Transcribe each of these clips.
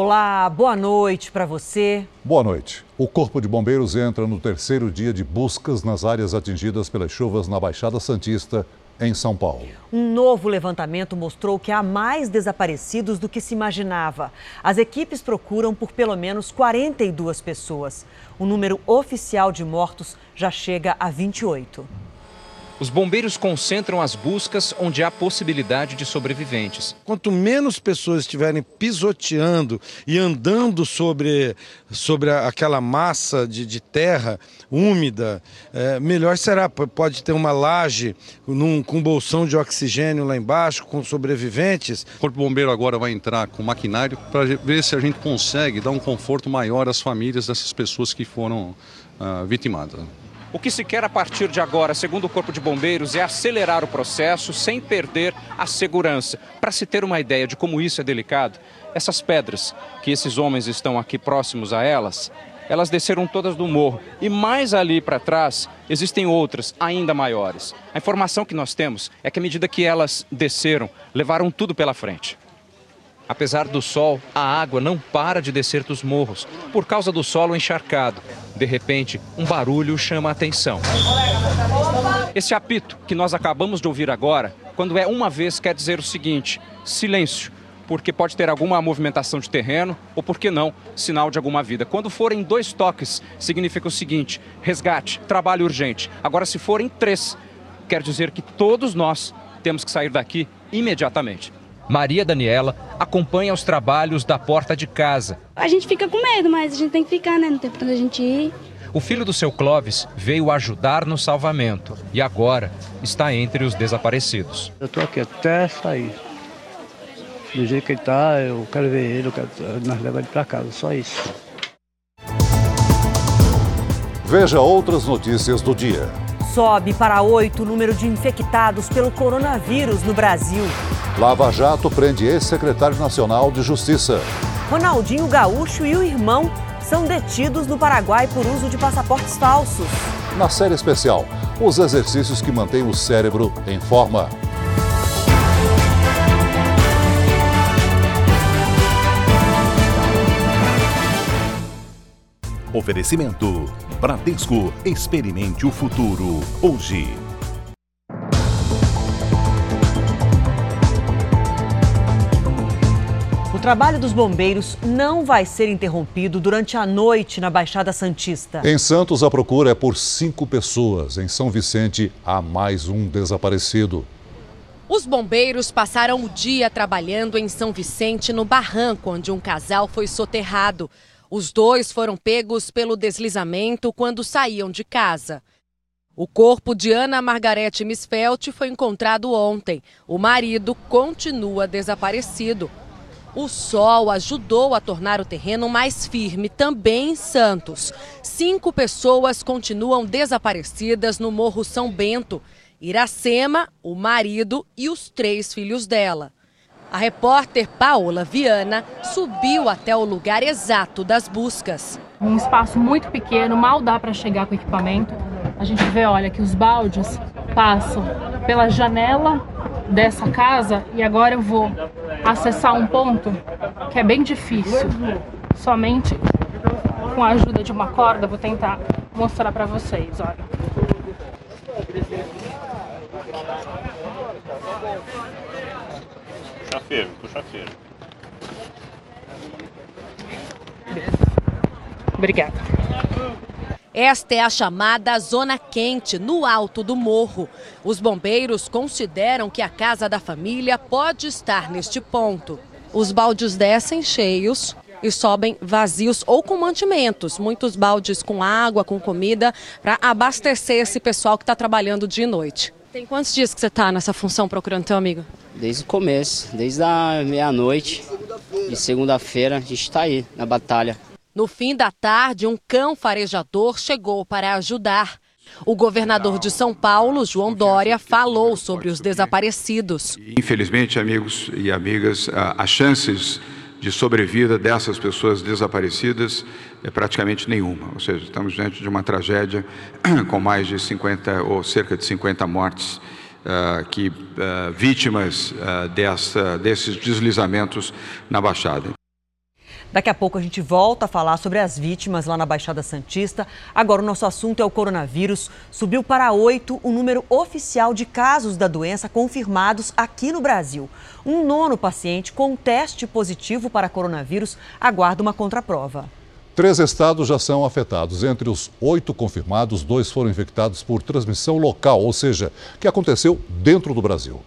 Olá, boa noite para você. Boa noite. O Corpo de Bombeiros entra no terceiro dia de buscas nas áreas atingidas pelas chuvas na Baixada Santista, em São Paulo. Um novo levantamento mostrou que há mais desaparecidos do que se imaginava. As equipes procuram por pelo menos 42 pessoas. O número oficial de mortos já chega a 28. Os bombeiros concentram as buscas onde há possibilidade de sobreviventes. Quanto menos pessoas estiverem pisoteando e andando sobre, sobre aquela massa de, de terra úmida, é, melhor será. Pode ter uma laje num, com bolsão de oxigênio lá embaixo, com sobreviventes. O Corpo Bombeiro agora vai entrar com maquinário para ver se a gente consegue dar um conforto maior às famílias dessas pessoas que foram uh, vitimadas. O que se quer a partir de agora, segundo o Corpo de Bombeiros, é acelerar o processo sem perder a segurança. Para se ter uma ideia de como isso é delicado, essas pedras que esses homens estão aqui próximos a elas, elas desceram todas do morro. E mais ali para trás existem outras ainda maiores. A informação que nós temos é que à medida que elas desceram, levaram tudo pela frente. Apesar do sol, a água não para de descer dos morros por causa do solo encharcado. De repente, um barulho chama a atenção. Esse apito que nós acabamos de ouvir agora, quando é uma vez, quer dizer o seguinte: silêncio, porque pode ter alguma movimentação de terreno ou, por que não, sinal de alguma vida. Quando forem dois toques, significa o seguinte: resgate, trabalho urgente. Agora, se forem três, quer dizer que todos nós temos que sair daqui imediatamente. Maria Daniela acompanha os trabalhos da porta de casa. A gente fica com medo, mas a gente tem que ficar, né? Não tem pra a gente ir. O filho do seu Clóvis veio ajudar no salvamento e agora está entre os desaparecidos. Eu estou aqui até sair. Do jeito que ele está, eu quero ver ele, eu quero nós levar ele para casa, só isso. Veja outras notícias do dia. Sobe para oito o número de infectados pelo coronavírus no Brasil. Lava Jato prende ex-secretário nacional de Justiça. Ronaldinho Gaúcho e o irmão são detidos no Paraguai por uso de passaportes falsos. Na série especial, os exercícios que mantêm o cérebro em forma. Oferecimento: Bradesco. Experimente o futuro hoje. O trabalho dos bombeiros não vai ser interrompido durante a noite na Baixada Santista. Em Santos, a procura é por cinco pessoas. Em São Vicente, há mais um desaparecido. Os bombeiros passaram o dia trabalhando em São Vicente, no barranco, onde um casal foi soterrado. Os dois foram pegos pelo deslizamento quando saíam de casa. O corpo de Ana Margarete Misfelt foi encontrado ontem. O marido continua desaparecido. O sol ajudou a tornar o terreno mais firme também em Santos. Cinco pessoas continuam desaparecidas no Morro São Bento. Iracema, o marido e os três filhos dela. A repórter Paola Viana subiu até o lugar exato das buscas. Um espaço muito pequeno, mal dá para chegar com o equipamento. A gente vê, olha, que os baldes passam pela janela dessa casa e agora eu vou acessar um ponto que é bem difícil. Somente com a ajuda de uma corda vou tentar mostrar para vocês, olha. Puxa firme, puxa firme. Obrigada. Esta é a chamada Zona Quente, no alto do morro. Os bombeiros consideram que a casa da família pode estar neste ponto. Os baldes descem cheios e sobem vazios ou com mantimentos. Muitos baldes com água, com comida, para abastecer esse pessoal que está trabalhando dia e noite. Tem quantos dias que você está nessa função procurando teu amigo? Desde o começo, desde a meia-noite de segunda-feira, a gente está aí na batalha. No fim da tarde, um cão farejador chegou para ajudar. O governador de São Paulo, João Dória, falou sobre os desaparecidos. Infelizmente, amigos e amigas, as chances de sobrevida dessas pessoas desaparecidas é praticamente nenhuma. Ou seja, estamos diante de uma tragédia com mais de 50 ou cerca de 50 mortes. Uh, que uh, vítimas uh, dessa, desses deslizamentos na Baixada. Daqui a pouco a gente volta a falar sobre as vítimas lá na Baixada Santista. Agora o nosso assunto é o coronavírus. Subiu para oito o número oficial de casos da doença confirmados aqui no Brasil. Um nono paciente com teste positivo para coronavírus aguarda uma contraprova. Três estados já são afetados. Entre os oito confirmados, dois foram infectados por transmissão local, ou seja, que aconteceu dentro do Brasil.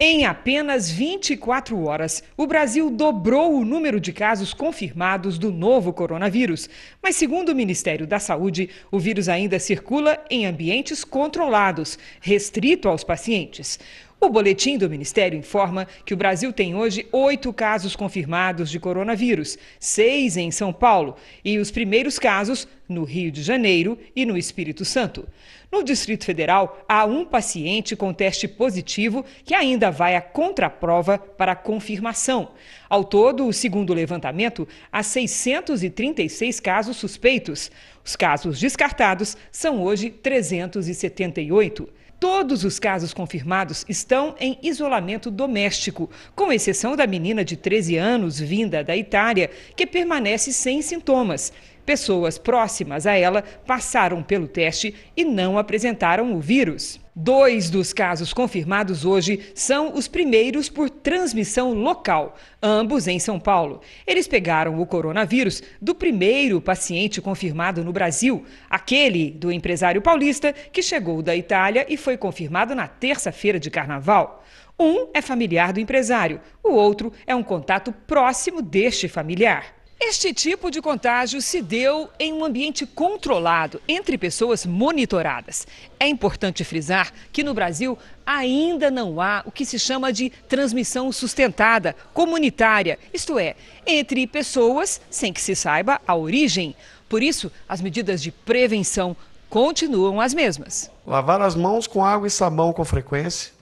Em apenas 24 horas, o Brasil dobrou o número de casos confirmados do novo coronavírus. Mas, segundo o Ministério da Saúde, o vírus ainda circula em ambientes controlados, restrito aos pacientes. O boletim do Ministério informa que o Brasil tem hoje oito casos confirmados de coronavírus, seis em São Paulo e os primeiros casos no Rio de Janeiro e no Espírito Santo. No Distrito Federal, há um paciente com teste positivo que ainda vai à contraprova para confirmação. Ao todo, segundo o levantamento, há 636 casos suspeitos. Os casos descartados são hoje 378. Todos os casos confirmados estão em isolamento doméstico, com exceção da menina de 13 anos vinda da Itália, que permanece sem sintomas. Pessoas próximas a ela passaram pelo teste e não apresentaram o vírus. Dois dos casos confirmados hoje são os primeiros por transmissão local, ambos em São Paulo. Eles pegaram o coronavírus do primeiro paciente confirmado no Brasil, aquele do empresário paulista que chegou da Itália e foi confirmado na terça-feira de carnaval. Um é familiar do empresário, o outro é um contato próximo deste familiar. Este tipo de contágio se deu em um ambiente controlado, entre pessoas monitoradas. É importante frisar que no Brasil ainda não há o que se chama de transmissão sustentada, comunitária, isto é, entre pessoas sem que se saiba a origem. Por isso, as medidas de prevenção continuam as mesmas. Lavar as mãos com água e sabão com frequência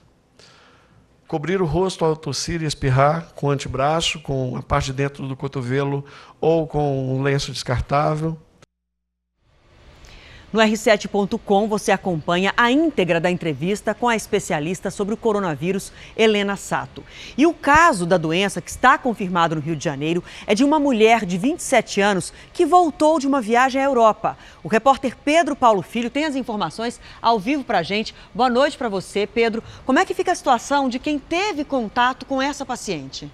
cobrir o rosto ao tossir e espirrar com antebraço, com a parte de dentro do cotovelo ou com um lenço descartável. No R7.com você acompanha a íntegra da entrevista com a especialista sobre o coronavírus, Helena Sato. E o caso da doença que está confirmado no Rio de Janeiro é de uma mulher de 27 anos que voltou de uma viagem à Europa. O repórter Pedro Paulo Filho tem as informações ao vivo para a gente. Boa noite para você, Pedro. Como é que fica a situação de quem teve contato com essa paciente?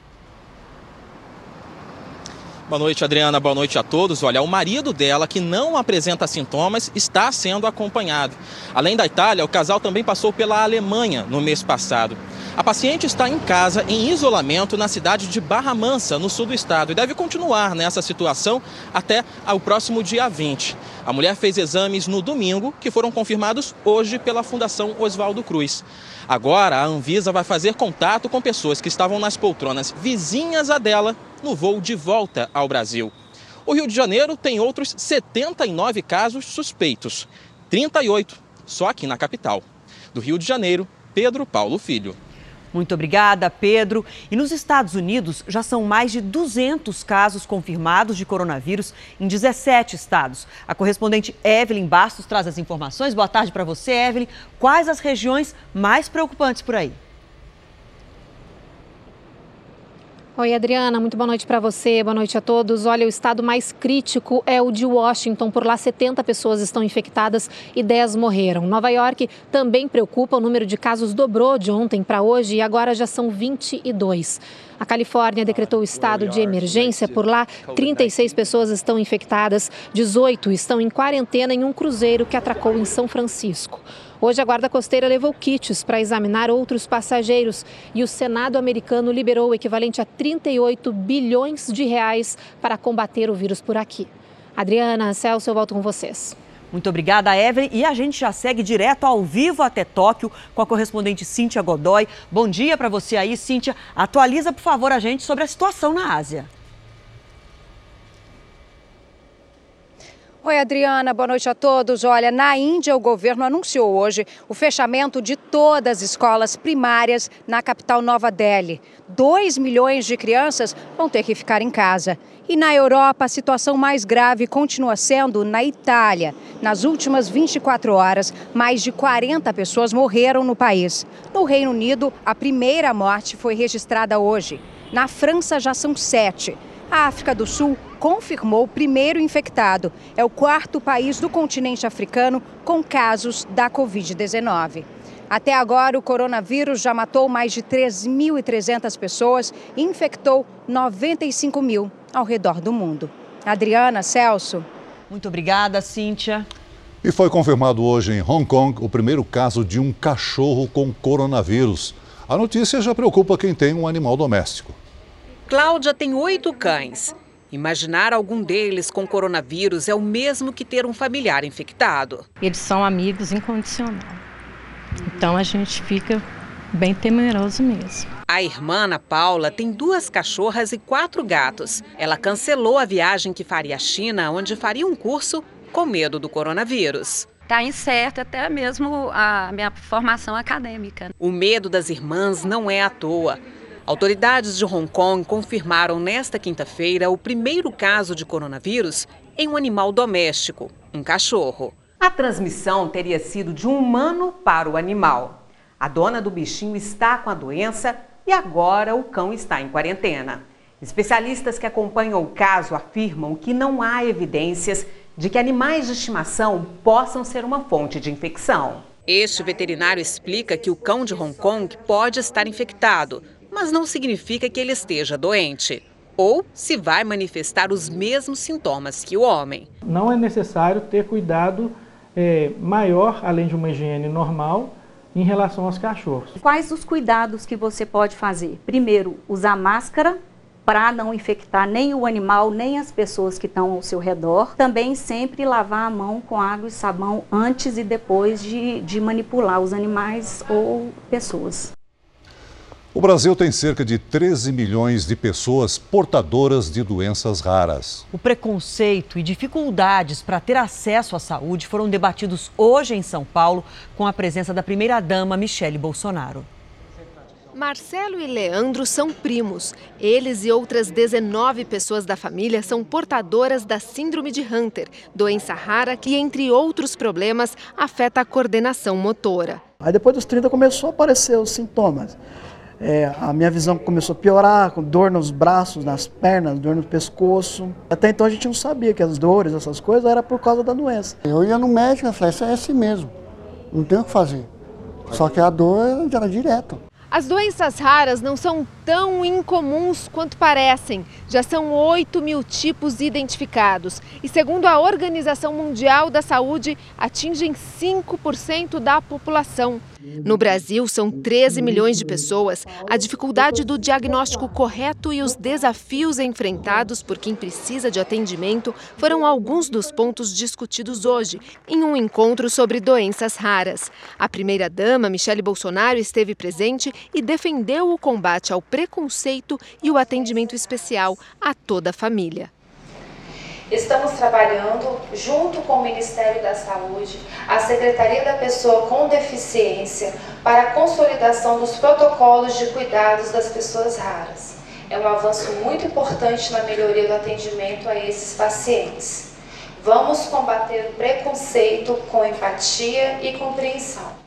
Boa noite, Adriana. Boa noite a todos. Olha, o marido dela, que não apresenta sintomas, está sendo acompanhado. Além da Itália, o casal também passou pela Alemanha no mês passado. A paciente está em casa, em isolamento, na cidade de Barra Mansa, no sul do estado, e deve continuar nessa situação até o próximo dia 20. A mulher fez exames no domingo, que foram confirmados hoje pela Fundação Oswaldo Cruz. Agora, a Anvisa vai fazer contato com pessoas que estavam nas poltronas vizinhas a dela no voo de volta ao Brasil. O Rio de Janeiro tem outros 79 casos suspeitos, 38 só aqui na capital. Do Rio de Janeiro, Pedro Paulo Filho. Muito obrigada, Pedro. E nos Estados Unidos já são mais de 200 casos confirmados de coronavírus em 17 estados. A correspondente Evelyn Bastos traz as informações. Boa tarde para você, Evelyn. Quais as regiões mais preocupantes por aí? Oi, Adriana, muito boa noite para você, boa noite a todos. Olha, o estado mais crítico é o de Washington. Por lá, 70 pessoas estão infectadas e 10 morreram. Nova York também preocupa, o número de casos dobrou de ontem para hoje e agora já são 22. A Califórnia decretou estado de emergência. Por lá, 36 pessoas estão infectadas, 18 estão em quarentena em um cruzeiro que atracou em São Francisco. Hoje, a Guarda Costeira levou kits para examinar outros passageiros e o Senado americano liberou o equivalente a 38 bilhões de reais para combater o vírus por aqui. Adriana, Celso, eu volto com vocês. Muito obrigada, Evelyn. E a gente já segue direto ao vivo até Tóquio com a correspondente Cíntia Godoy. Bom dia para você aí, Cíntia. Atualiza, por favor, a gente sobre a situação na Ásia. Oi, Adriana, boa noite a todos. Olha, na Índia, o governo anunciou hoje o fechamento de todas as escolas primárias na capital Nova Delhi. 2 milhões de crianças vão ter que ficar em casa. E na Europa, a situação mais grave continua sendo na Itália. Nas últimas 24 horas, mais de 40 pessoas morreram no país. No Reino Unido, a primeira morte foi registrada hoje. Na França, já são sete. A África do Sul confirmou o primeiro infectado. É o quarto país do continente africano com casos da Covid-19. Até agora, o coronavírus já matou mais de 3.300 pessoas e infectou 95 mil ao redor do mundo. Adriana, Celso. Muito obrigada, Cíntia. E foi confirmado hoje em Hong Kong o primeiro caso de um cachorro com coronavírus. A notícia já preocupa quem tem um animal doméstico. Cláudia tem oito cães. Imaginar algum deles com coronavírus é o mesmo que ter um familiar infectado. Eles são amigos incondicionais. Então a gente fica bem temeroso mesmo. A irmã Ana Paula tem duas cachorras e quatro gatos. Ela cancelou a viagem que faria à China, onde faria um curso com medo do coronavírus. Está incerta até mesmo a minha formação acadêmica. O medo das irmãs não é à toa. Autoridades de Hong Kong confirmaram nesta quinta-feira o primeiro caso de coronavírus em um animal doméstico, um cachorro. A transmissão teria sido de um humano para o animal. A dona do bichinho está com a doença e agora o cão está em quarentena. Especialistas que acompanham o caso afirmam que não há evidências de que animais de estimação possam ser uma fonte de infecção. Este veterinário explica que o cão de Hong Kong pode estar infectado, mas não significa que ele esteja doente. Ou se vai manifestar os mesmos sintomas que o homem. Não é necessário ter cuidado é, maior, além de uma higiene normal, em relação aos cachorros. Quais os cuidados que você pode fazer? Primeiro, usar máscara para não infectar nem o animal, nem as pessoas que estão ao seu redor. Também sempre lavar a mão com água e sabão antes e depois de, de manipular os animais ou pessoas. O Brasil tem cerca de 13 milhões de pessoas portadoras de doenças raras. O preconceito e dificuldades para ter acesso à saúde foram debatidos hoje em São Paulo com a presença da primeira-dama Michele Bolsonaro. Marcelo e Leandro são primos. Eles e outras 19 pessoas da família são portadoras da Síndrome de Hunter, doença rara que, entre outros problemas, afeta a coordenação motora. Aí depois dos 30 começou a aparecer os sintomas. É, a minha visão começou a piorar, com dor nos braços, nas pernas, dor no pescoço. Até então a gente não sabia que as dores, essas coisas, era por causa da doença. Eu ia no médico e falei, isso é assim mesmo, não tem o que fazer. Só que a dor era direto. As doenças raras não são tão incomuns quanto parecem. Já são 8 mil tipos identificados. E, segundo a Organização Mundial da Saúde, atingem 5% da população. No Brasil, são 13 milhões de pessoas. A dificuldade do diagnóstico correto e os desafios enfrentados por quem precisa de atendimento foram alguns dos pontos discutidos hoje, em um encontro sobre doenças raras. A primeira-dama, Michele Bolsonaro, esteve presente e defendeu o combate ao preconceito e o atendimento especial a toda a família. Estamos trabalhando junto com o Ministério da Saúde, a Secretaria da Pessoa com Deficiência, para a consolidação dos protocolos de cuidados das pessoas raras. É um avanço muito importante na melhoria do atendimento a esses pacientes. Vamos combater o preconceito com empatia e compreensão.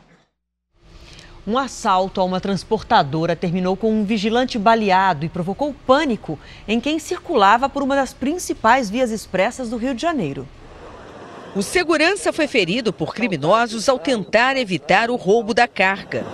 Um assalto a uma transportadora terminou com um vigilante baleado e provocou pânico em quem circulava por uma das principais vias expressas do Rio de Janeiro. O segurança foi ferido por criminosos ao tentar evitar o roubo da carga.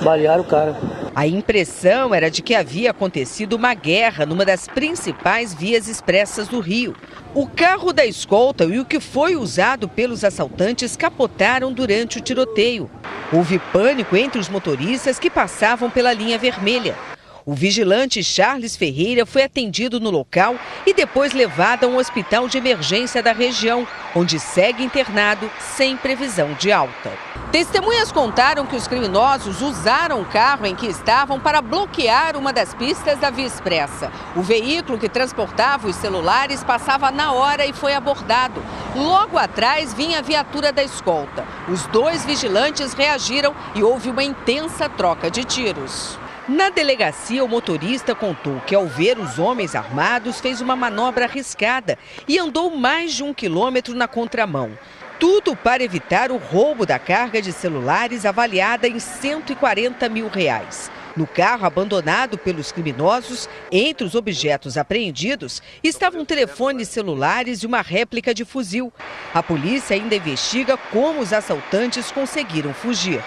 Balearam o cara. A impressão era de que havia acontecido uma guerra numa das principais vias expressas do Rio. O carro da escolta e o que foi usado pelos assaltantes capotaram durante o tiroteio. Houve pânico entre os motoristas que passavam pela linha vermelha. O vigilante Charles Ferreira foi atendido no local e depois levado a um hospital de emergência da região, onde segue internado sem previsão de alta. Testemunhas contaram que os criminosos usaram o carro em que estavam para bloquear uma das pistas da Via Expressa. O veículo que transportava os celulares passava na hora e foi abordado. Logo atrás vinha a viatura da escolta. Os dois vigilantes reagiram e houve uma intensa troca de tiros. Na delegacia, o motorista contou que, ao ver os homens armados, fez uma manobra arriscada e andou mais de um quilômetro na contramão. Tudo para evitar o roubo da carga de celulares avaliada em 140 mil reais. No carro abandonado pelos criminosos, entre os objetos apreendidos estavam telefones celulares e uma réplica de fuzil. A polícia ainda investiga como os assaltantes conseguiram fugir.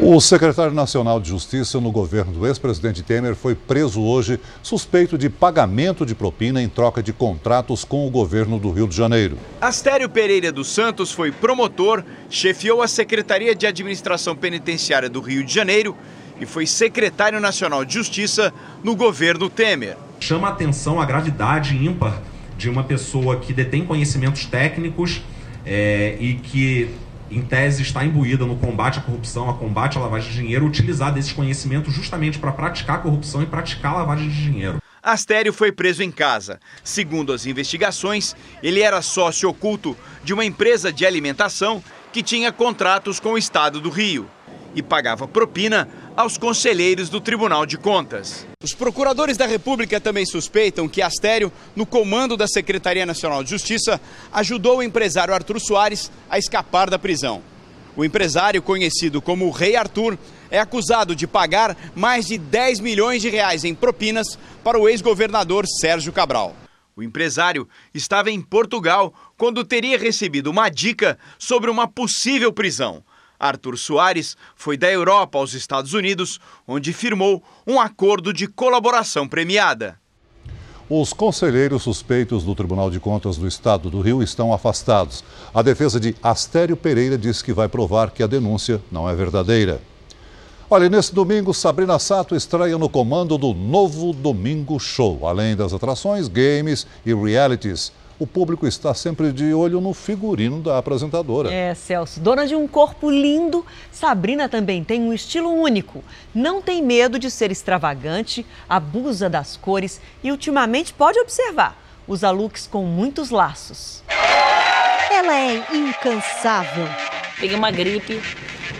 O secretário nacional de Justiça no governo do ex-presidente Temer foi preso hoje, suspeito de pagamento de propina em troca de contratos com o governo do Rio de Janeiro. Astério Pereira dos Santos foi promotor, chefiou a Secretaria de Administração Penitenciária do Rio de Janeiro e foi secretário nacional de Justiça no governo Temer. Chama a atenção a gravidade ímpar de uma pessoa que detém conhecimentos técnicos é, e que em tese, está imbuída no combate à corrupção, a combate à lavagem de dinheiro, utilizar desses conhecimentos justamente para praticar a corrupção e praticar a lavagem de dinheiro. Astério foi preso em casa. Segundo as investigações, ele era sócio oculto de uma empresa de alimentação que tinha contratos com o Estado do Rio e pagava propina aos conselheiros do Tribunal de Contas. Os procuradores da República também suspeitam que Astério, no comando da Secretaria Nacional de Justiça, ajudou o empresário Arthur Soares a escapar da prisão. O empresário, conhecido como o Rei Arthur, é acusado de pagar mais de 10 milhões de reais em propinas para o ex-governador Sérgio Cabral. O empresário estava em Portugal quando teria recebido uma dica sobre uma possível prisão. Arthur Soares foi da Europa aos Estados Unidos, onde firmou um acordo de colaboração premiada. Os conselheiros suspeitos do Tribunal de Contas do Estado do Rio estão afastados. A defesa de Astério Pereira diz que vai provar que a denúncia não é verdadeira. Olha, nesse domingo, Sabrina Sato estreia no comando do novo Domingo Show. Além das atrações, games e realities o público está sempre de olho no figurino da apresentadora. É, Celso. Dona de um corpo lindo, Sabrina também tem um estilo único. Não tem medo de ser extravagante, abusa das cores e, ultimamente, pode observar, usa looks com muitos laços. Ela é incansável. Peguei uma gripe,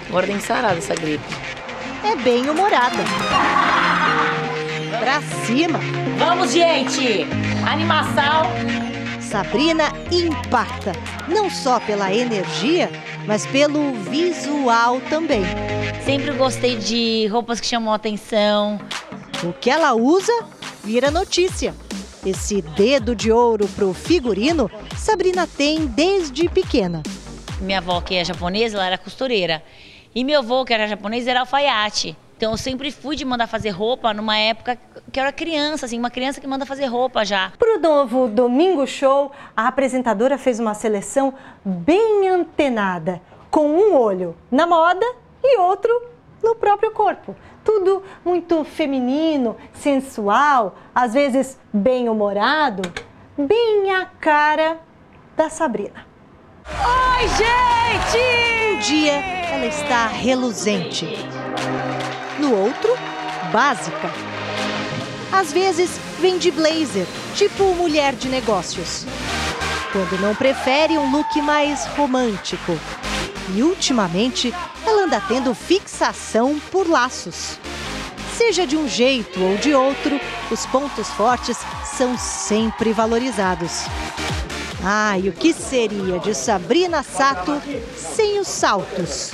agora tem sarado essa gripe. É bem humorada. Pra cima. Vamos, gente! Animação Sabrina impacta, não só pela energia, mas pelo visual também. Sempre gostei de roupas que chamam atenção. O que ela usa vira notícia. Esse dedo de ouro pro figurino, Sabrina tem desde pequena. Minha avó, que é japonesa, ela era costureira. E meu avô, que era japonês, era alfaiate. Então eu sempre fui de mandar fazer roupa numa época que eu era criança, assim, uma criança que manda fazer roupa já. Pro novo Domingo Show, a apresentadora fez uma seleção bem antenada, com um olho na moda e outro no próprio corpo. Tudo muito feminino, sensual, às vezes bem humorado, bem a cara da Sabrina. Oi, gente! Um dia ela está reluzente no outro, básica. Às vezes vem de blazer, tipo mulher de negócios. Quando não prefere um look mais romântico. E ultimamente ela anda tendo fixação por laços. Seja de um jeito ou de outro, os pontos fortes são sempre valorizados. Ah, e o que seria de Sabrina Sato sem os saltos?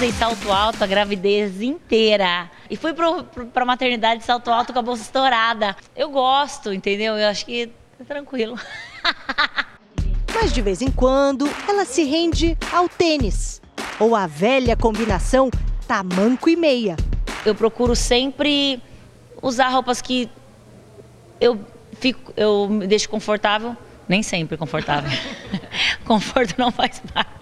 Usei salto alto a gravidez inteira. E fui para a maternidade de salto alto com a bolsa estourada. Eu gosto, entendeu? Eu acho que é tranquilo. Mas de vez em quando ela se rende ao tênis ou à velha combinação tamanco e meia. Eu procuro sempre usar roupas que eu fico, eu me deixo confortável, nem sempre confortável. Conforto não faz parte.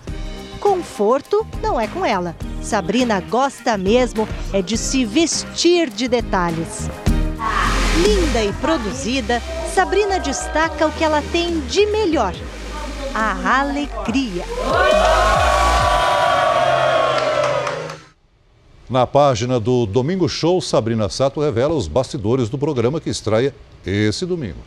Conforto não é com ela. Sabrina gosta mesmo é de se vestir de detalhes. Linda e produzida, Sabrina destaca o que ela tem de melhor: a alegria. Na página do Domingo Show, Sabrina Sato revela os bastidores do programa que estreia esse domingo.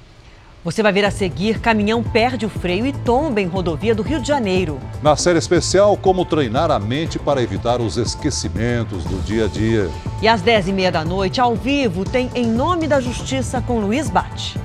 Você vai ver a seguir: caminhão perde o freio e tomba em rodovia do Rio de Janeiro. Na série especial, como treinar a mente para evitar os esquecimentos do dia a dia. E às 10h30 da noite, ao vivo, tem Em Nome da Justiça com Luiz Bate.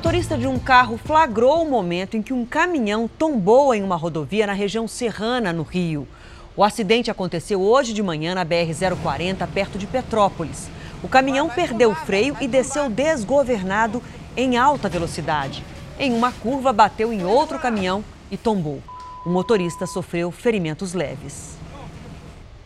Motorista de um carro flagrou o momento em que um caminhão tombou em uma rodovia na região serrana, no Rio. O acidente aconteceu hoje de manhã na BR-040, perto de Petrópolis. O caminhão perdeu o freio e desceu desgovernado em alta velocidade. Em uma curva, bateu em outro caminhão e tombou. O motorista sofreu ferimentos leves.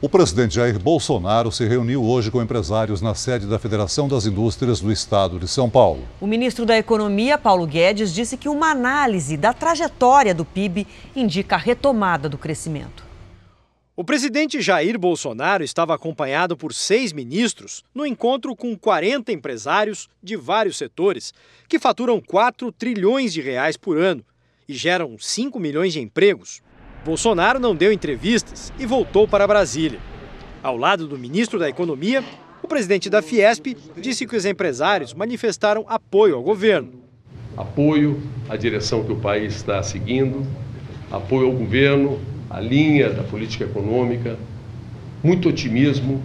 O presidente Jair Bolsonaro se reuniu hoje com empresários na sede da Federação das Indústrias do Estado de São Paulo. O ministro da Economia, Paulo Guedes, disse que uma análise da trajetória do PIB indica a retomada do crescimento. O presidente Jair Bolsonaro estava acompanhado por seis ministros no encontro com 40 empresários de vários setores, que faturam 4 trilhões de reais por ano e geram 5 milhões de empregos. Bolsonaro não deu entrevistas e voltou para Brasília. Ao lado do ministro da Economia, o presidente da Fiesp disse que os empresários manifestaram apoio ao governo. Apoio à direção que o país está seguindo, apoio ao governo, à linha da política econômica, muito otimismo,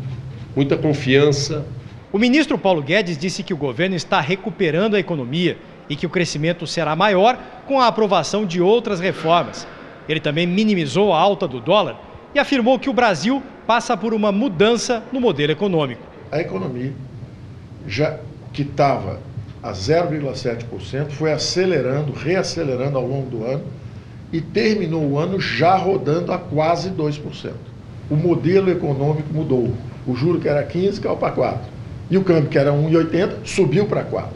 muita confiança. O ministro Paulo Guedes disse que o governo está recuperando a economia e que o crescimento será maior com a aprovação de outras reformas ele também minimizou a alta do dólar e afirmou que o Brasil passa por uma mudança no modelo econômico. A economia, já que estava a 0,7%, foi acelerando, reacelerando ao longo do ano e terminou o ano já rodando a quase 2%. O modelo econômico mudou. O juro que era 15 caiu para 4. E o câmbio que era 1,80 subiu para 4.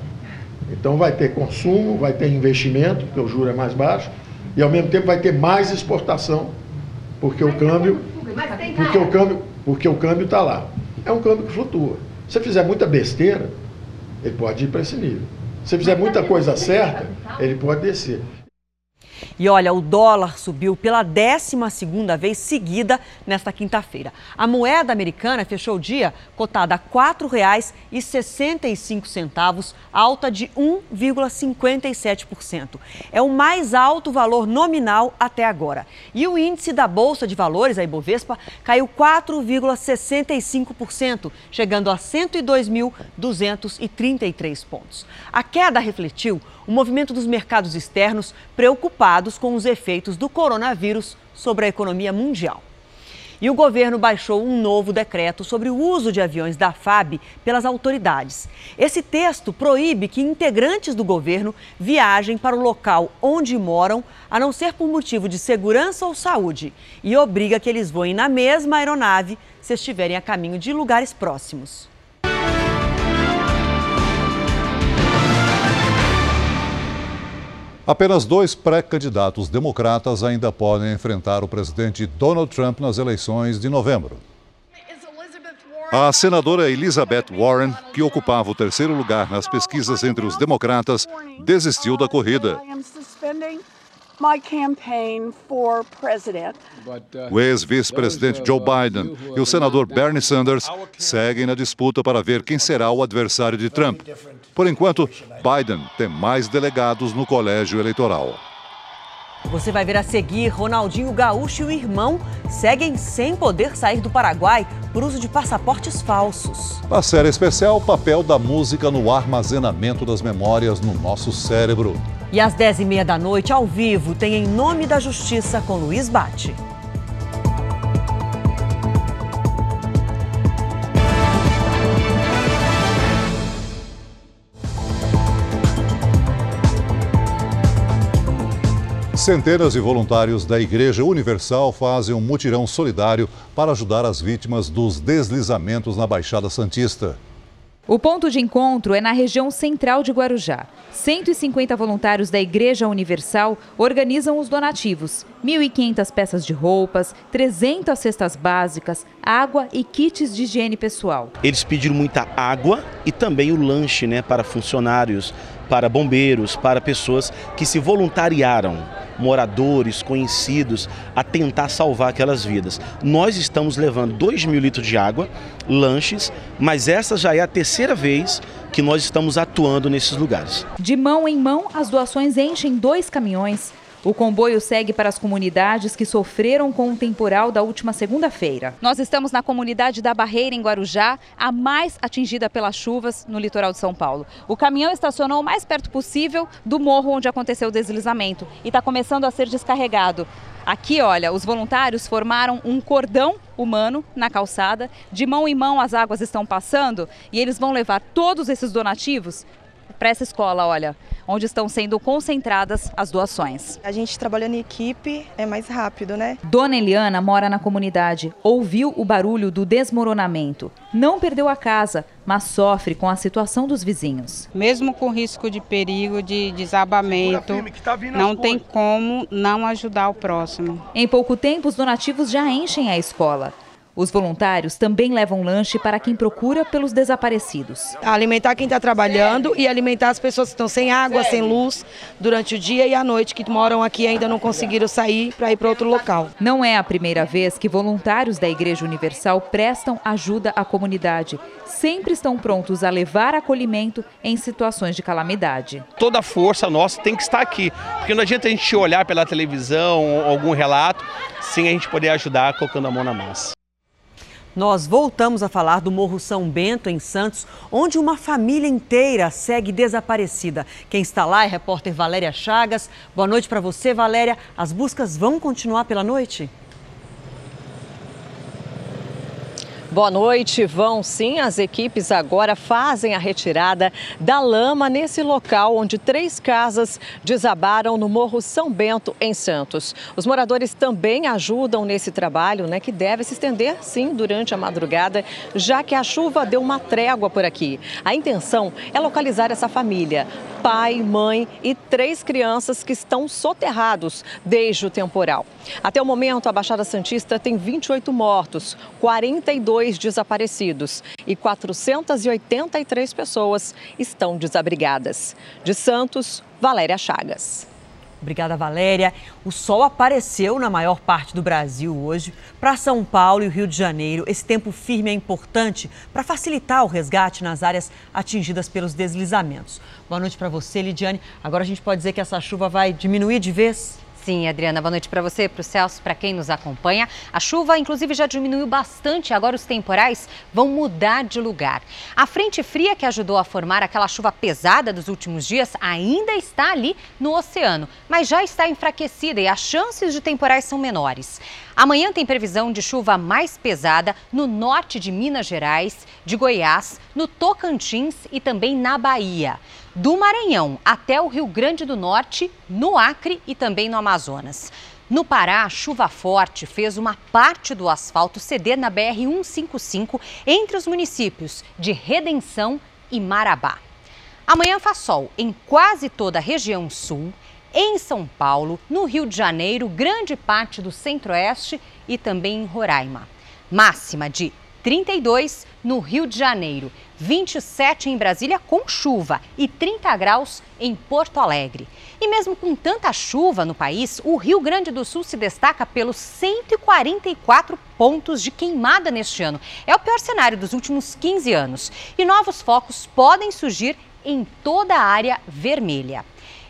Então vai ter consumo, vai ter investimento, porque o juro é mais baixo, e ao mesmo tempo vai ter mais exportação, porque o câmbio, porque o câmbio, porque o câmbio está lá. É um câmbio que flutua. Se você fizer muita besteira, ele pode ir para esse nível. Se você fizer muita coisa certa, ele pode descer. E olha, o dólar subiu pela 12 vez seguida nesta quinta-feira. A moeda americana fechou o dia cotada a R$ 4,65, alta de 1,57%. É o mais alto valor nominal até agora. E o índice da Bolsa de Valores, a Ibovespa, caiu 4,65%, chegando a 102.233 pontos. A queda refletiu o movimento dos mercados externos preocupados com os efeitos do coronavírus sobre a economia mundial. E o governo baixou um novo decreto sobre o uso de aviões da FAB pelas autoridades. Esse texto proíbe que integrantes do governo viajem para o local onde moram, a não ser por motivo de segurança ou saúde, e obriga que eles voem na mesma aeronave se estiverem a caminho de lugares próximos. Apenas dois pré-candidatos democratas ainda podem enfrentar o presidente Donald Trump nas eleições de novembro. A senadora Elizabeth Warren, que ocupava o terceiro lugar nas pesquisas entre os democratas, desistiu da corrida. O ex-vice-presidente Joe Biden e o senador Bernie Sanders seguem na disputa para ver quem será o adversário de Trump. Por enquanto, Biden tem mais delegados no colégio eleitoral. Você vai ver a seguir: Ronaldinho Gaúcho e o irmão seguem sem poder sair do Paraguai por uso de passaportes falsos. Na série especial, o papel da música no armazenamento das memórias no nosso cérebro. E às 10h30 da noite, ao vivo, tem Em Nome da Justiça com Luiz Bate. Centenas de voluntários da Igreja Universal fazem um mutirão solidário para ajudar as vítimas dos deslizamentos na Baixada Santista. O ponto de encontro é na região central de Guarujá. 150 voluntários da Igreja Universal organizam os donativos: 1.500 peças de roupas, 300 cestas básicas, água e kits de higiene pessoal. Eles pediram muita água e também o lanche né, para funcionários, para bombeiros, para pessoas que se voluntariaram moradores, conhecidos, a tentar salvar aquelas vidas. Nós estamos levando 2 mil litros de água, lanches, mas essa já é a terceira vez que nós estamos atuando nesses lugares. De mão em mão, as doações enchem dois caminhões. O comboio segue para as comunidades que sofreram com o temporal da última segunda-feira. Nós estamos na comunidade da Barreira, em Guarujá, a mais atingida pelas chuvas no litoral de São Paulo. O caminhão estacionou o mais perto possível do morro onde aconteceu o deslizamento e está começando a ser descarregado. Aqui, olha, os voluntários formaram um cordão humano na calçada. De mão em mão as águas estão passando e eles vão levar todos esses donativos para essa escola, olha, onde estão sendo concentradas as doações. A gente trabalhando em equipe é mais rápido, né? Dona Eliana mora na comunidade, ouviu o barulho do desmoronamento. Não perdeu a casa, mas sofre com a situação dos vizinhos. Mesmo com risco de perigo de desabamento, não tem como não ajudar o próximo. Em pouco tempo, os donativos já enchem a escola. Os voluntários também levam lanche para quem procura pelos desaparecidos. Alimentar quem está trabalhando e alimentar as pessoas que estão sem água, sem luz durante o dia e a noite, que moram aqui e ainda não conseguiram sair para ir para outro local. Não é a primeira vez que voluntários da Igreja Universal prestam ajuda à comunidade. Sempre estão prontos a levar acolhimento em situações de calamidade. Toda a força nossa tem que estar aqui, porque não adianta a gente olhar pela televisão ou algum relato sem a gente poder ajudar colocando a mão na massa. Nós voltamos a falar do Morro São Bento, em Santos, onde uma família inteira segue desaparecida. Quem está lá é a repórter Valéria Chagas. Boa noite para você, Valéria. As buscas vão continuar pela noite? Boa noite. Vão sim, as equipes agora fazem a retirada da lama nesse local onde três casas desabaram no Morro São Bento, em Santos. Os moradores também ajudam nesse trabalho, né, que deve se estender sim durante a madrugada, já que a chuva deu uma trégua por aqui. A intenção é localizar essa família, pai, mãe e três crianças que estão soterrados desde o temporal. Até o momento, a Baixada Santista tem 28 mortos, 42 desaparecidos e 483 pessoas estão desabrigadas. De Santos, Valéria Chagas. Obrigada, Valéria. O sol apareceu na maior parte do Brasil hoje. Para São Paulo e o Rio de Janeiro, esse tempo firme é importante para facilitar o resgate nas áreas atingidas pelos deslizamentos. Boa noite para você, Lidiane. Agora a gente pode dizer que essa chuva vai diminuir de vez? Sim, Adriana, boa noite para você, para o Celso, para quem nos acompanha. A chuva, inclusive, já diminuiu bastante, agora os temporais vão mudar de lugar. A frente fria que ajudou a formar aquela chuva pesada dos últimos dias ainda está ali no oceano, mas já está enfraquecida e as chances de temporais são menores. Amanhã tem previsão de chuva mais pesada no norte de Minas Gerais, de Goiás, no Tocantins e também na Bahia do Maranhão até o Rio Grande do Norte, no Acre e também no Amazonas. No Pará, chuva forte fez uma parte do asfalto ceder na BR-155 entre os municípios de Redenção e Marabá. Amanhã faz sol em quase toda a região sul, em São Paulo, no Rio de Janeiro, grande parte do centro-oeste e também em Roraima. Máxima de 32 no Rio de Janeiro, 27 em Brasília com chuva e 30 graus em Porto Alegre. E mesmo com tanta chuva no país, o Rio Grande do Sul se destaca pelos 144 pontos de queimada neste ano. É o pior cenário dos últimos 15 anos. E novos focos podem surgir em toda a área vermelha.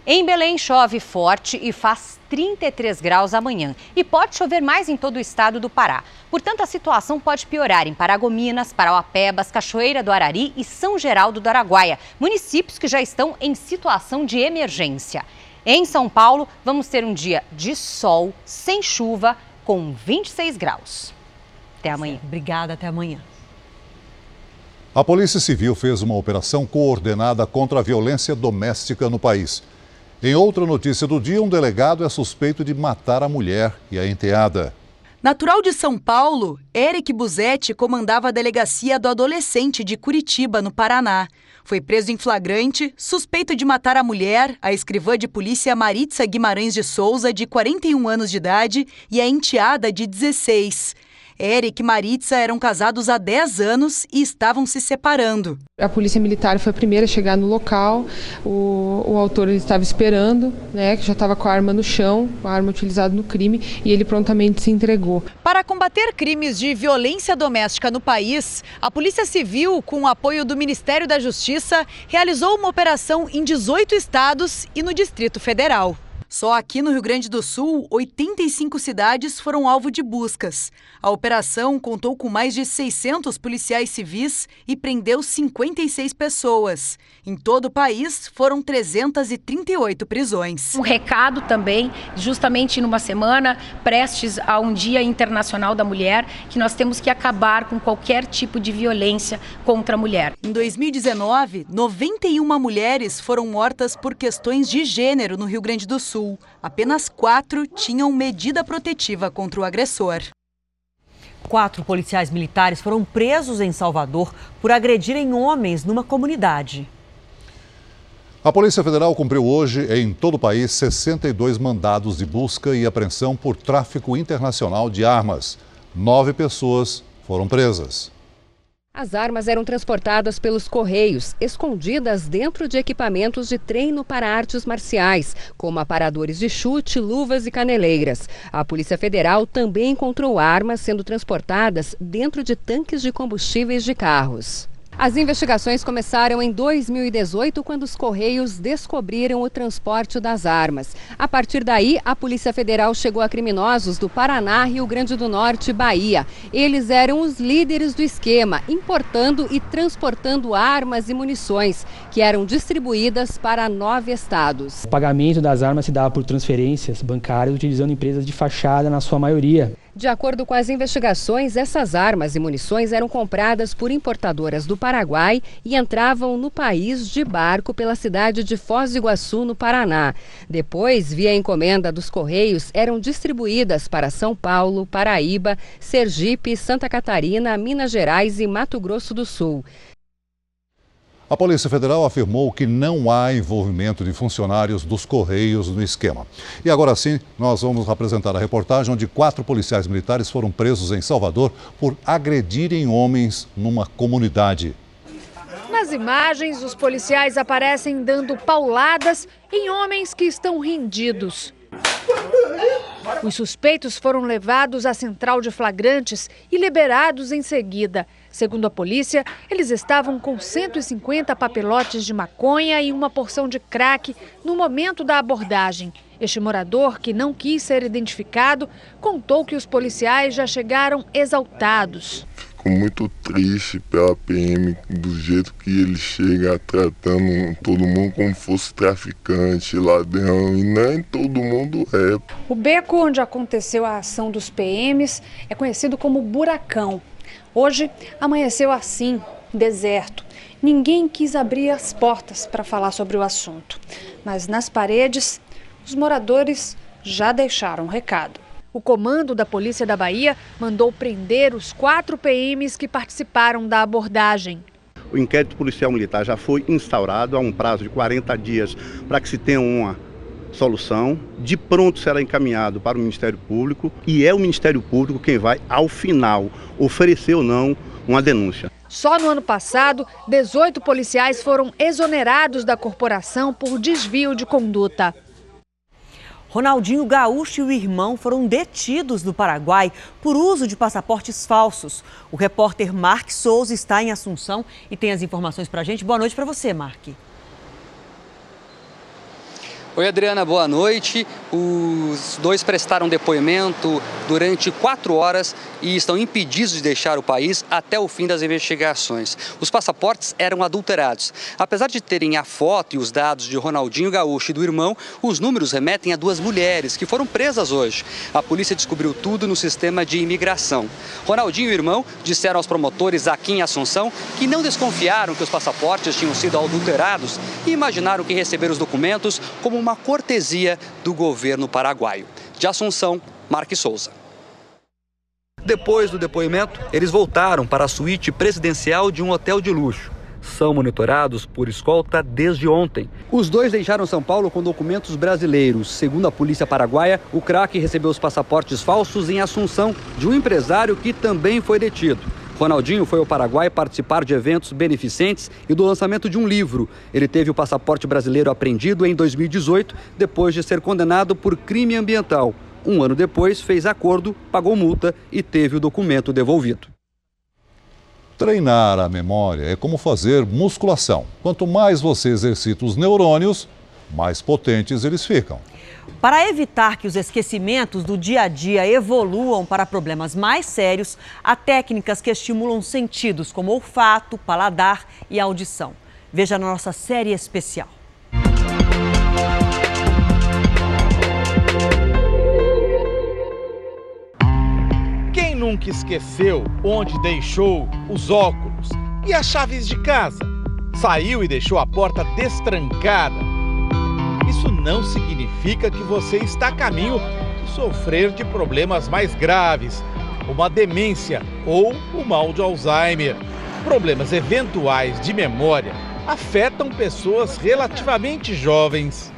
Em Belém chove forte e faz 33 graus amanhã. E pode chover mais em todo o estado do Pará. Portanto, a situação pode piorar em Paragominas, Parauapebas, Cachoeira do Arari e São Geraldo do Araguaia, municípios que já estão em situação de emergência. Em São Paulo, vamos ter um dia de sol, sem chuva, com 26 graus. Até amanhã. Obrigada, até amanhã. A Polícia Civil fez uma operação coordenada contra a violência doméstica no país. Em outra notícia do dia, um delegado é suspeito de matar a mulher e a enteada. Natural de São Paulo, Eric Buzetti comandava a delegacia do adolescente de Curitiba, no Paraná. Foi preso em flagrante, suspeito de matar a mulher, a escrivã de polícia Maritza Guimarães de Souza, de 41 anos de idade, e a enteada de 16. Eric e Maritza eram casados há 10 anos e estavam se separando. A polícia militar foi a primeira a chegar no local. O, o autor estava esperando, né, que já estava com a arma no chão, a arma utilizada no crime, e ele prontamente se entregou. Para combater crimes de violência doméstica no país, a Polícia Civil, com o apoio do Ministério da Justiça, realizou uma operação em 18 estados e no Distrito Federal. Só aqui no Rio Grande do Sul, 85 cidades foram alvo de buscas. A operação contou com mais de 600 policiais civis e prendeu 56 pessoas. Em todo o país, foram 338 prisões. Um recado também, justamente numa semana prestes a um Dia Internacional da Mulher, que nós temos que acabar com qualquer tipo de violência contra a mulher. Em 2019, 91 mulheres foram mortas por questões de gênero no Rio Grande do Sul. Sul, apenas quatro tinham medida protetiva contra o agressor. Quatro policiais militares foram presos em Salvador por agredirem homens numa comunidade. A Polícia Federal cumpriu hoje, em todo o país, 62 mandados de busca e apreensão por tráfico internacional de armas. Nove pessoas foram presas. As armas eram transportadas pelos correios, escondidas dentro de equipamentos de treino para artes marciais, como aparadores de chute, luvas e caneleiras. A Polícia Federal também encontrou armas sendo transportadas dentro de tanques de combustíveis de carros. As investigações começaram em 2018, quando os Correios descobriram o transporte das armas. A partir daí, a Polícia Federal chegou a criminosos do Paraná, Rio Grande do Norte e Bahia. Eles eram os líderes do esquema, importando e transportando armas e munições, que eram distribuídas para nove estados. O pagamento das armas se dava por transferências bancárias, utilizando empresas de fachada na sua maioria. De acordo com as investigações, essas armas e munições eram compradas por importadoras do Paraguai e entravam no país de barco pela cidade de Foz do Iguaçu, no Paraná. Depois, via encomenda dos Correios, eram distribuídas para São Paulo, Paraíba, Sergipe, Santa Catarina, Minas Gerais e Mato Grosso do Sul. A Polícia Federal afirmou que não há envolvimento de funcionários dos Correios no esquema. E agora sim, nós vamos apresentar a reportagem onde quatro policiais militares foram presos em Salvador por agredirem homens numa comunidade. Nas imagens, os policiais aparecem dando pauladas em homens que estão rendidos. Os suspeitos foram levados à central de flagrantes e liberados em seguida. Segundo a polícia, eles estavam com 150 papelotes de maconha e uma porção de crack no momento da abordagem. Este morador, que não quis ser identificado, contou que os policiais já chegaram exaltados. Fico muito triste pela PM do jeito que ele chega tratando todo mundo como fosse traficante, ladrão, e nem todo mundo é. O beco onde aconteceu a ação dos PMs é conhecido como Buracão. Hoje amanheceu assim, deserto. Ninguém quis abrir as portas para falar sobre o assunto, mas nas paredes, os moradores já deixaram um recado. O comando da Polícia da Bahia mandou prender os quatro PMs que participaram da abordagem. O inquérito policial militar já foi instaurado há um prazo de 40 dias para que se tenha uma solução. De pronto será encaminhado para o Ministério Público e é o Ministério Público quem vai, ao final, oferecer ou não uma denúncia. Só no ano passado, 18 policiais foram exonerados da corporação por desvio de conduta. Ronaldinho Gaúcho e o irmão foram detidos no Paraguai por uso de passaportes falsos. O repórter Mark Souza está em Assunção e tem as informações para a gente. Boa noite para você, Mark. Oi, Adriana, boa noite. Os dois prestaram depoimento durante quatro horas e estão impedidos de deixar o país até o fim das investigações. Os passaportes eram adulterados. Apesar de terem a foto e os dados de Ronaldinho Gaúcho e do irmão, os números remetem a duas mulheres que foram presas hoje. A polícia descobriu tudo no sistema de imigração. Ronaldinho e o irmão disseram aos promotores aqui em Assunção que não desconfiaram que os passaportes tinham sido adulterados e imaginaram que receberam os documentos como uma cortesia do governo paraguaio. De Assunção, Marque Souza. Depois do depoimento, eles voltaram para a suíte presidencial de um hotel de luxo. São monitorados por escolta desde ontem. Os dois deixaram São Paulo com documentos brasileiros. Segundo a polícia paraguaia, o craque recebeu os passaportes falsos em Assunção de um empresário que também foi detido. Ronaldinho foi ao Paraguai participar de eventos beneficentes e do lançamento de um livro. Ele teve o passaporte brasileiro apreendido em 2018, depois de ser condenado por crime ambiental. Um ano depois, fez acordo, pagou multa e teve o documento devolvido. Treinar a memória é como fazer musculação. Quanto mais você exercita os neurônios, mais potentes eles ficam. Para evitar que os esquecimentos do dia a dia evoluam para problemas mais sérios, há técnicas que estimulam sentidos como olfato, paladar e audição. Veja na nossa série especial. Quem nunca esqueceu onde deixou os óculos e as chaves de casa? Saiu e deixou a porta destrancada. Não significa que você está a caminho de sofrer de problemas mais graves, como a demência ou o mal de Alzheimer. Problemas eventuais de memória afetam pessoas relativamente jovens.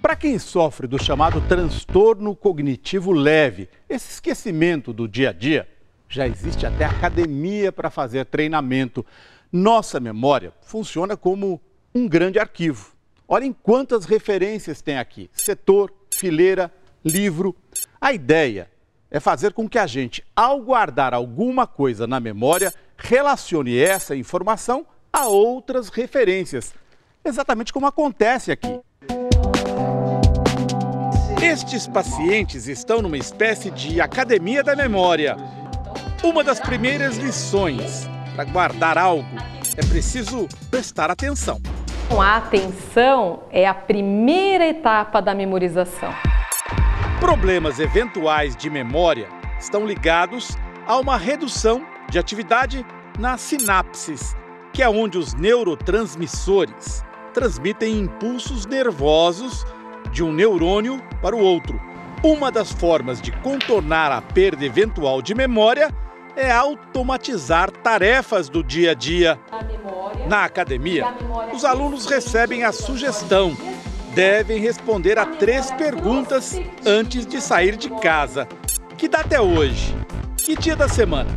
Para quem sofre do chamado transtorno cognitivo leve, esse esquecimento do dia a dia, já existe até academia para fazer treinamento. Nossa memória funciona como um grande arquivo. Olhem quantas referências tem aqui: setor, fileira, livro. A ideia é fazer com que a gente, ao guardar alguma coisa na memória, relacione essa informação a outras referências. Exatamente como acontece aqui. Estes pacientes estão numa espécie de academia da memória. Uma das primeiras lições para guardar algo é preciso prestar atenção. A atenção é a primeira etapa da memorização. Problemas eventuais de memória estão ligados a uma redução de atividade nas sinapses, que é onde os neurotransmissores transmitem impulsos nervosos de um neurônio para o outro. Uma das formas de contornar a perda eventual de memória é automatizar tarefas do dia a dia. Na academia, os alunos recebem a sugestão. Devem responder a três perguntas antes de sair de casa. Que data é hoje? Que dia da semana?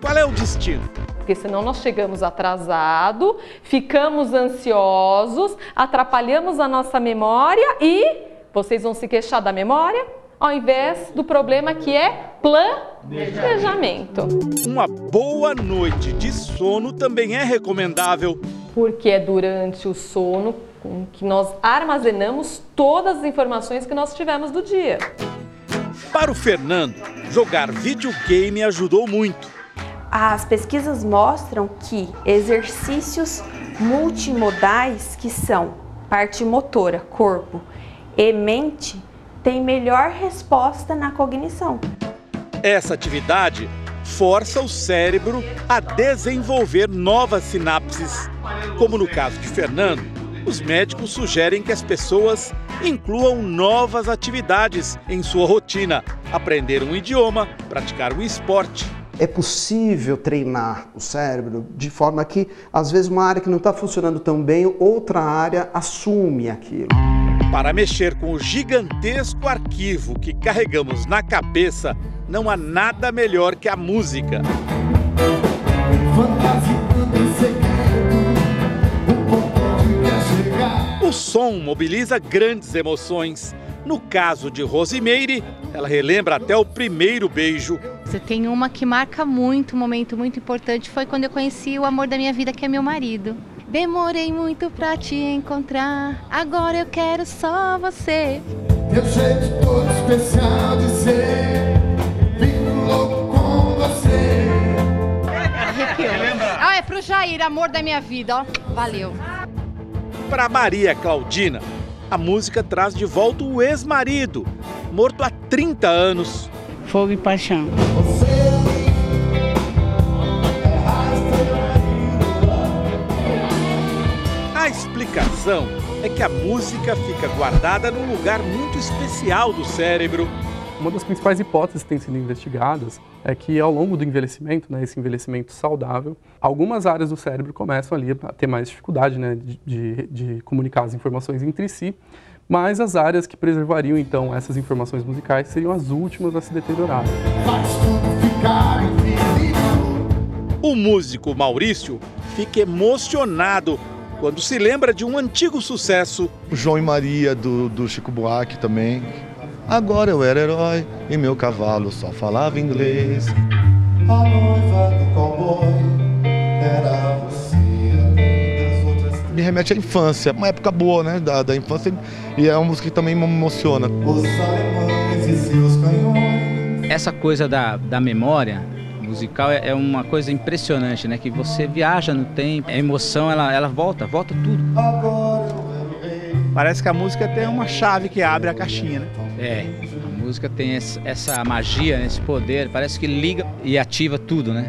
Qual é o destino? Porque senão nós chegamos atrasado, ficamos ansiosos, atrapalhamos a nossa memória e vocês vão se queixar da memória ao invés do problema que é planejamento. Uma boa noite de sono também é recomendável. Porque é durante o sono que nós armazenamos todas as informações que nós tivemos do dia. Para o Fernando, jogar videogame ajudou muito. As pesquisas mostram que exercícios multimodais, que são parte motora, corpo e mente, tem melhor resposta na cognição. Essa atividade força o cérebro a desenvolver novas sinapses. Como no caso de Fernando, os médicos sugerem que as pessoas incluam novas atividades em sua rotina, aprender um idioma, praticar um esporte. É possível treinar o cérebro de forma que, às vezes, uma área que não está funcionando tão bem, outra área assume aquilo. Para mexer com o gigantesco arquivo que carregamos na cabeça, não há nada melhor que a música. O som mobiliza grandes emoções. No caso de Rosimeire, ela relembra até o primeiro beijo. Você tem uma que marca muito, um momento muito importante, foi quando eu conheci o amor da minha vida, que é meu marido. Demorei muito pra te encontrar, agora eu quero só você. Teu jeito todo especial de ser, fico louco com você. Arrepiou. Ah, é pro Jair, amor da minha vida, ó. Valeu. Para Maria Claudina, a música traz de volta o ex-marido, morto há 30 anos. Fogo e paixão. Explicação é que a música fica guardada num lugar muito especial do cérebro. Uma das principais hipóteses que têm sido investigadas é que ao longo do envelhecimento, né, esse envelhecimento saudável, algumas áreas do cérebro começam ali a ter mais dificuldade né, de, de, de comunicar as informações entre si, mas as áreas que preservariam então essas informações musicais seriam as últimas a se deteriorarem. O músico Maurício fica emocionado quando se lembra de um antigo sucesso. João e Maria, do, do Chico Buarque também. Agora eu era herói e meu cavalo só falava inglês. A noiva do cowboy era você, além das outras. Me me remete à infância, uma época boa, né, da, da infância, e é uma música que também me emociona. Os alemães e seus canhões. Essa coisa da, da memória musical é, é uma coisa impressionante, né, que você viaja no tempo, a emoção, ela, ela volta, volta tudo. Parece que a música tem uma chave que abre a caixinha, né? É, a música tem essa magia, esse poder, parece que liga e ativa tudo, né?